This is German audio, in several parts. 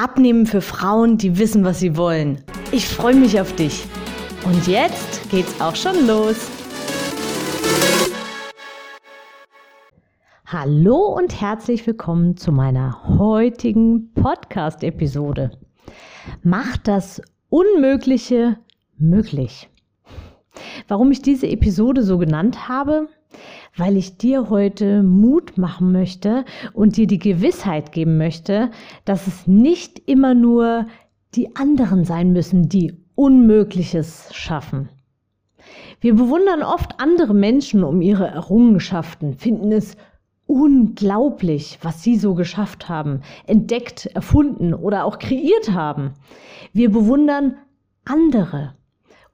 Abnehmen für Frauen, die wissen, was sie wollen. Ich freue mich auf dich. Und jetzt geht's auch schon los. Hallo und herzlich willkommen zu meiner heutigen Podcast-Episode. Macht das Unmögliche möglich. Warum ich diese Episode so genannt habe? Weil ich dir heute Mut machen möchte und dir die Gewissheit geben möchte, dass es nicht immer nur die anderen sein müssen, die Unmögliches schaffen. Wir bewundern oft andere Menschen um ihre Errungenschaften, finden es unglaublich, was sie so geschafft haben, entdeckt, erfunden oder auch kreiert haben. Wir bewundern andere.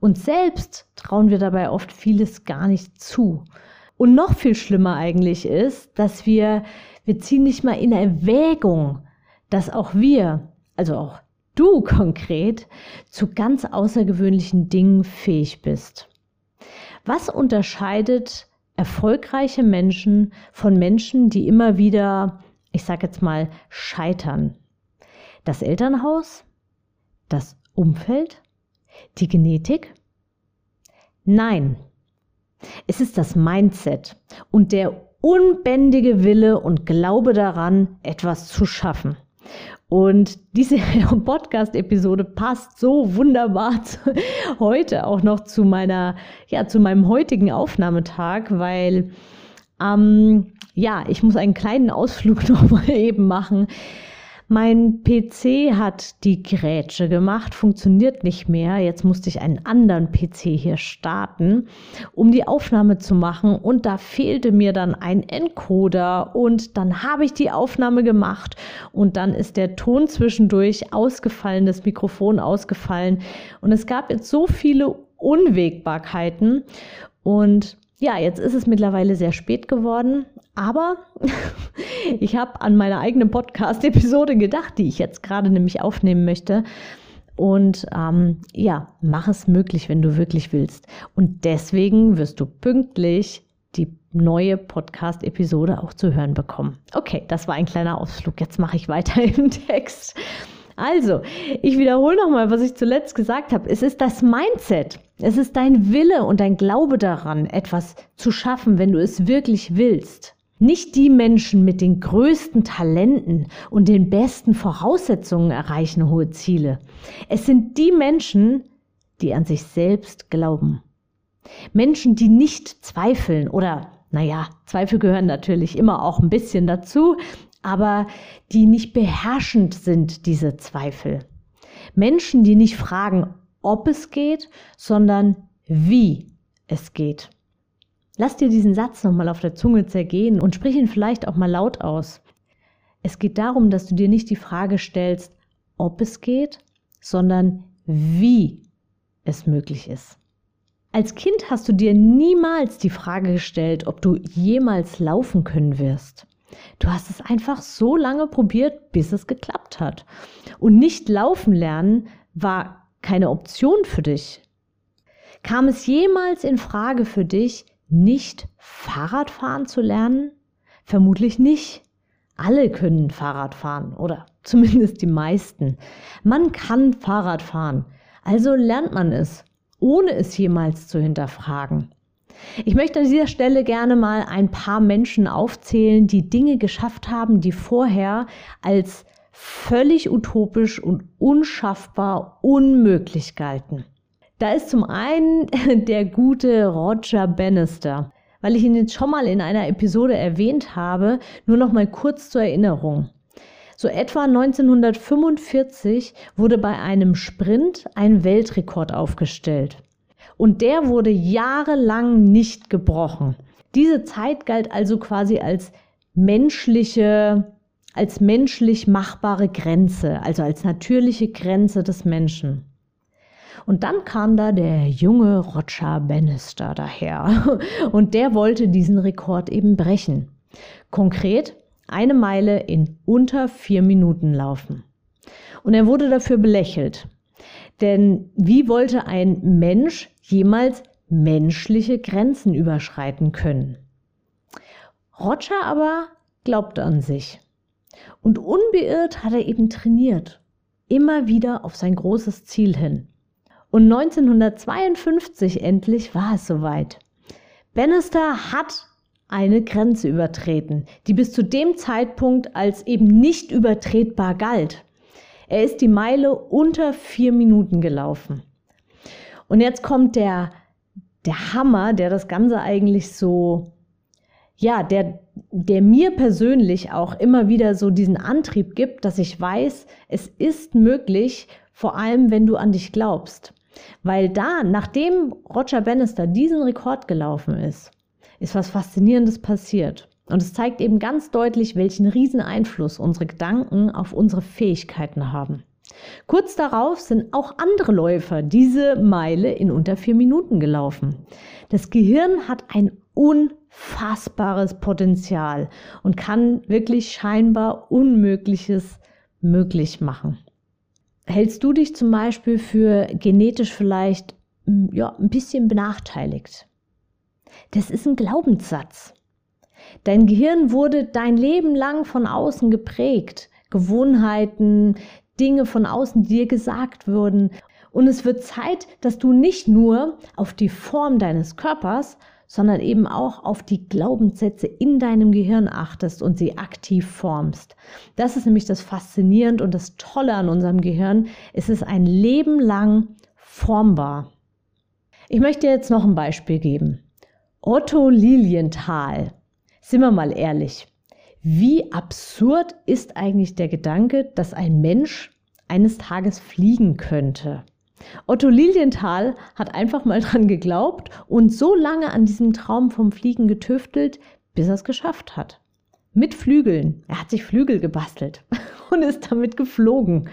Uns selbst trauen wir dabei oft vieles gar nicht zu. Und noch viel schlimmer eigentlich ist, dass wir, wir ziehen nicht mal in Erwägung, dass auch wir, also auch du konkret, zu ganz außergewöhnlichen Dingen fähig bist. Was unterscheidet erfolgreiche Menschen von Menschen, die immer wieder, ich sage jetzt mal, scheitern? Das Elternhaus? Das Umfeld? Die Genetik? Nein, es ist das Mindset und der unbändige Wille und Glaube daran, etwas zu schaffen. Und diese Podcast-Episode passt so wunderbar heute auch noch zu meiner, ja, zu meinem heutigen Aufnahmetag, weil, ähm, ja, ich muss einen kleinen Ausflug noch mal eben machen. Mein PC hat die Grätsche gemacht, funktioniert nicht mehr. Jetzt musste ich einen anderen PC hier starten, um die Aufnahme zu machen. Und da fehlte mir dann ein Encoder. Und dann habe ich die Aufnahme gemacht. Und dann ist der Ton zwischendurch ausgefallen, das Mikrofon ausgefallen. Und es gab jetzt so viele Unwägbarkeiten. Und ja, jetzt ist es mittlerweile sehr spät geworden, aber ich habe an meine eigene Podcast-Episode gedacht, die ich jetzt gerade nämlich aufnehmen möchte. Und ähm, ja, mach es möglich, wenn du wirklich willst. Und deswegen wirst du pünktlich die neue Podcast-Episode auch zu hören bekommen. Okay, das war ein kleiner Ausflug. Jetzt mache ich weiter im Text. Also, ich wiederhole nochmal, was ich zuletzt gesagt habe. Es ist das Mindset. Es ist dein Wille und dein Glaube daran, etwas zu schaffen, wenn du es wirklich willst. Nicht die Menschen mit den größten Talenten und den besten Voraussetzungen erreichen hohe Ziele. Es sind die Menschen, die an sich selbst glauben. Menschen, die nicht zweifeln oder, naja, Zweifel gehören natürlich immer auch ein bisschen dazu, aber die nicht beherrschend sind, diese Zweifel. Menschen, die nicht fragen, ob es geht, sondern wie es geht. Lass dir diesen Satz nochmal auf der Zunge zergehen und sprich ihn vielleicht auch mal laut aus. Es geht darum, dass du dir nicht die Frage stellst, ob es geht, sondern wie es möglich ist. Als Kind hast du dir niemals die Frage gestellt, ob du jemals laufen können wirst. Du hast es einfach so lange probiert, bis es geklappt hat. Und nicht laufen lernen war keine Option für dich. Kam es jemals in Frage für dich, nicht Fahrradfahren zu lernen? Vermutlich nicht. Alle können Fahrrad fahren oder zumindest die meisten. Man kann Fahrrad fahren, also lernt man es, ohne es jemals zu hinterfragen. Ich möchte an dieser Stelle gerne mal ein paar Menschen aufzählen, die Dinge geschafft haben, die vorher als völlig utopisch und unschaffbar unmöglich galten. Da ist zum einen der gute Roger Bannister, weil ich ihn jetzt schon mal in einer Episode erwähnt habe, nur noch mal kurz zur Erinnerung. So etwa 1945 wurde bei einem Sprint ein Weltrekord aufgestellt und der wurde jahrelang nicht gebrochen. Diese Zeit galt also quasi als menschliche, als menschlich machbare Grenze, also als natürliche Grenze des Menschen. Und dann kam da der junge Roger Bannister daher und der wollte diesen Rekord eben brechen. Konkret eine Meile in unter vier Minuten laufen. Und er wurde dafür belächelt. Denn wie wollte ein Mensch jemals menschliche Grenzen überschreiten können? Roger aber glaubte an sich. Und unbeirrt hat er eben trainiert. Immer wieder auf sein großes Ziel hin. Und 1952 endlich war es soweit. Bannister hat eine Grenze übertreten, die bis zu dem Zeitpunkt als eben nicht übertretbar galt. Er ist die Meile unter vier Minuten gelaufen. Und jetzt kommt der, der Hammer, der das Ganze eigentlich so, ja, der, der mir persönlich auch immer wieder so diesen Antrieb gibt, dass ich weiß, es ist möglich, vor allem wenn du an dich glaubst. Weil da, nachdem Roger Bannister diesen Rekord gelaufen ist, ist was Faszinierendes passiert. Und es zeigt eben ganz deutlich, welchen riesen Einfluss unsere Gedanken auf unsere Fähigkeiten haben. Kurz darauf sind auch andere Läufer diese Meile in unter vier Minuten gelaufen. Das Gehirn hat ein unfassbares Potenzial und kann wirklich scheinbar Unmögliches möglich machen. Hältst du dich zum Beispiel für genetisch vielleicht ja, ein bisschen benachteiligt? Das ist ein Glaubenssatz. Dein Gehirn wurde dein Leben lang von außen geprägt. Gewohnheiten, Dinge von außen, die dir gesagt wurden. Und es wird Zeit, dass du nicht nur auf die Form deines Körpers, sondern eben auch auf die Glaubenssätze in deinem Gehirn achtest und sie aktiv formst. Das ist nämlich das Faszinierende und das Tolle an unserem Gehirn. Es ist ein Leben lang formbar. Ich möchte jetzt noch ein Beispiel geben. Otto Lilienthal. Sind wir mal ehrlich. Wie absurd ist eigentlich der Gedanke, dass ein Mensch eines Tages fliegen könnte? Otto Lilienthal hat einfach mal dran geglaubt und so lange an diesem Traum vom Fliegen getüftelt, bis er es geschafft hat. Mit Flügeln. Er hat sich Flügel gebastelt und ist damit geflogen.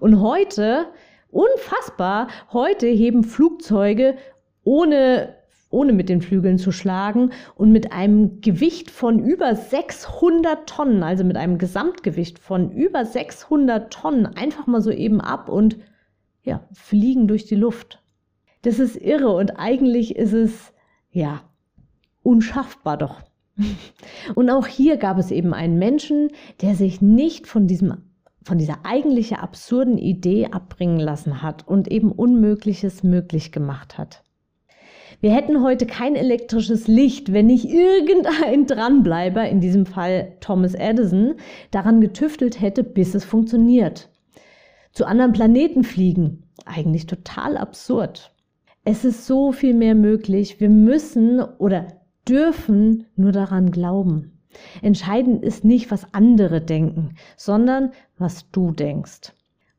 Und heute, unfassbar, heute heben Flugzeuge ohne ohne mit den Flügeln zu schlagen und mit einem Gewicht von über 600 Tonnen, also mit einem Gesamtgewicht von über 600 Tonnen, einfach mal so eben ab und ja, fliegen durch die Luft. Das ist irre und eigentlich ist es ja unschaffbar doch. Und auch hier gab es eben einen Menschen, der sich nicht von diesem von dieser eigentlichen absurden Idee abbringen lassen hat und eben Unmögliches möglich gemacht hat. Wir hätten heute kein elektrisches Licht, wenn nicht irgendein Dranbleiber, in diesem Fall Thomas Edison, daran getüftelt hätte, bis es funktioniert. Zu anderen Planeten fliegen, eigentlich total absurd. Es ist so viel mehr möglich. Wir müssen oder dürfen nur daran glauben. Entscheidend ist nicht, was andere denken, sondern was du denkst.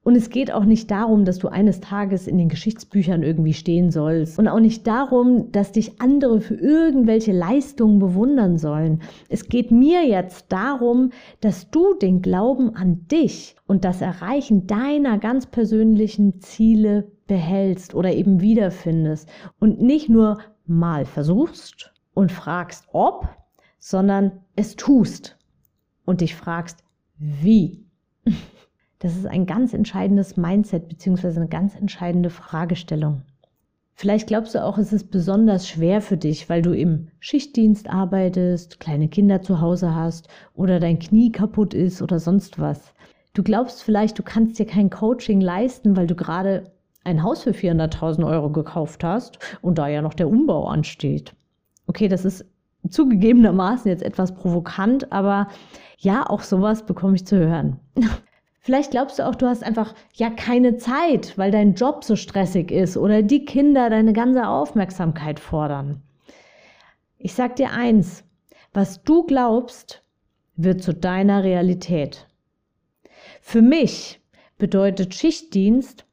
Und es geht auch nicht darum, dass du eines Tages in den Geschichtsbüchern irgendwie stehen sollst. Und auch nicht darum, dass dich andere für irgendwelche Leistungen bewundern sollen. Es geht mir jetzt darum, dass du den Glauben an dich und das Erreichen deiner ganz persönlichen Ziele behältst oder eben wiederfindest. Und nicht nur mal versuchst und fragst, ob, sondern es tust und dich fragst, wie. Das ist ein ganz entscheidendes Mindset beziehungsweise eine ganz entscheidende Fragestellung. Vielleicht glaubst du auch, es ist besonders schwer für dich, weil du im Schichtdienst arbeitest, kleine Kinder zu Hause hast oder dein Knie kaputt ist oder sonst was. Du glaubst vielleicht, du kannst dir kein Coaching leisten, weil du gerade ein Haus für 400.000 Euro gekauft hast und da ja noch der Umbau ansteht. Okay, das ist zugegebenermaßen jetzt etwas provokant, aber ja, auch sowas bekomme ich zu hören. Vielleicht glaubst du auch, du hast einfach ja keine Zeit, weil dein Job so stressig ist oder die Kinder deine ganze Aufmerksamkeit fordern. Ich sag dir eins, was du glaubst, wird zu deiner Realität. Für mich bedeutet Schichtdienst,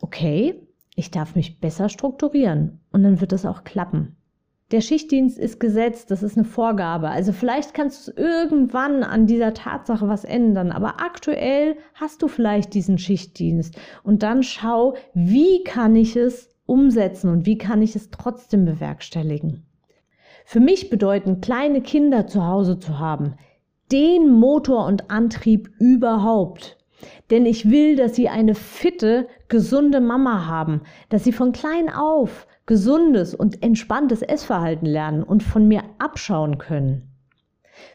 okay, ich darf mich besser strukturieren und dann wird es auch klappen. Der Schichtdienst ist gesetzt, das ist eine Vorgabe. Also vielleicht kannst du irgendwann an dieser Tatsache was ändern, aber aktuell hast du vielleicht diesen Schichtdienst und dann schau, wie kann ich es umsetzen und wie kann ich es trotzdem bewerkstelligen. Für mich bedeuten kleine Kinder zu Hause zu haben den Motor und Antrieb überhaupt. Denn ich will, dass sie eine fitte, gesunde Mama haben, dass sie von klein auf gesundes und entspanntes Essverhalten lernen und von mir abschauen können.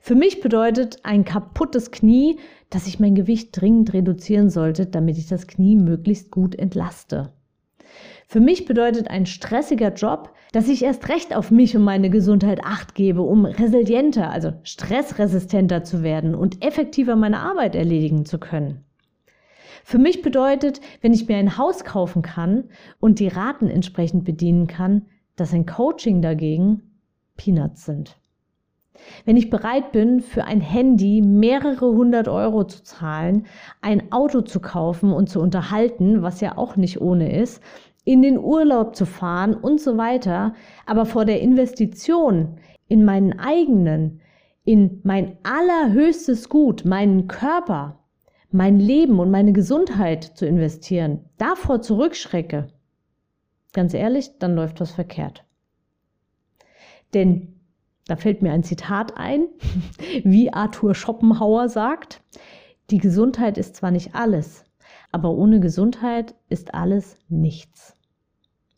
Für mich bedeutet ein kaputtes Knie, dass ich mein Gewicht dringend reduzieren sollte, damit ich das Knie möglichst gut entlaste. Für mich bedeutet ein stressiger Job, dass ich erst recht auf mich und meine Gesundheit acht gebe, um resilienter, also stressresistenter zu werden und effektiver meine Arbeit erledigen zu können. Für mich bedeutet, wenn ich mir ein Haus kaufen kann und die Raten entsprechend bedienen kann, dass ein Coaching dagegen Peanuts sind. Wenn ich bereit bin, für ein Handy mehrere hundert Euro zu zahlen, ein Auto zu kaufen und zu unterhalten, was ja auch nicht ohne ist, in den Urlaub zu fahren und so weiter, aber vor der Investition in meinen eigenen, in mein allerhöchstes Gut, meinen Körper, mein Leben und meine Gesundheit zu investieren, davor zurückschrecke, ganz ehrlich, dann läuft was verkehrt. Denn da fällt mir ein Zitat ein, wie Arthur Schopenhauer sagt, die Gesundheit ist zwar nicht alles, aber ohne Gesundheit ist alles nichts.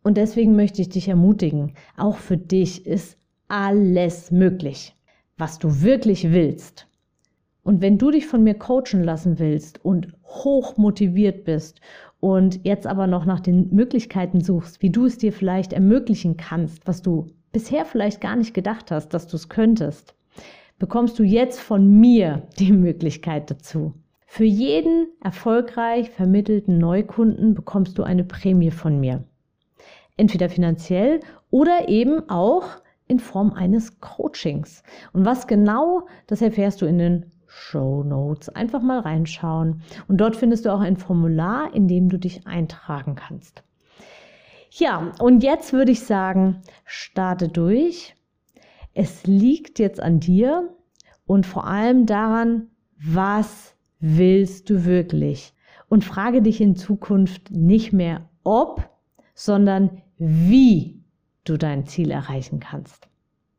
Und deswegen möchte ich dich ermutigen, auch für dich ist alles möglich, was du wirklich willst. Und wenn du dich von mir coachen lassen willst und hoch motiviert bist und jetzt aber noch nach den Möglichkeiten suchst, wie du es dir vielleicht ermöglichen kannst, was du bisher vielleicht gar nicht gedacht hast, dass du es könntest, bekommst du jetzt von mir die Möglichkeit dazu. Für jeden erfolgreich vermittelten Neukunden bekommst du eine Prämie von mir entweder finanziell oder eben auch in Form eines Coachings. Und was genau, das erfährst du in den Show Notes. Einfach mal reinschauen. Und dort findest du auch ein Formular, in dem du dich eintragen kannst. Ja, und jetzt würde ich sagen, starte durch. Es liegt jetzt an dir und vor allem daran, was willst du wirklich? Und frage dich in Zukunft nicht mehr ob, sondern wie du dein Ziel erreichen kannst.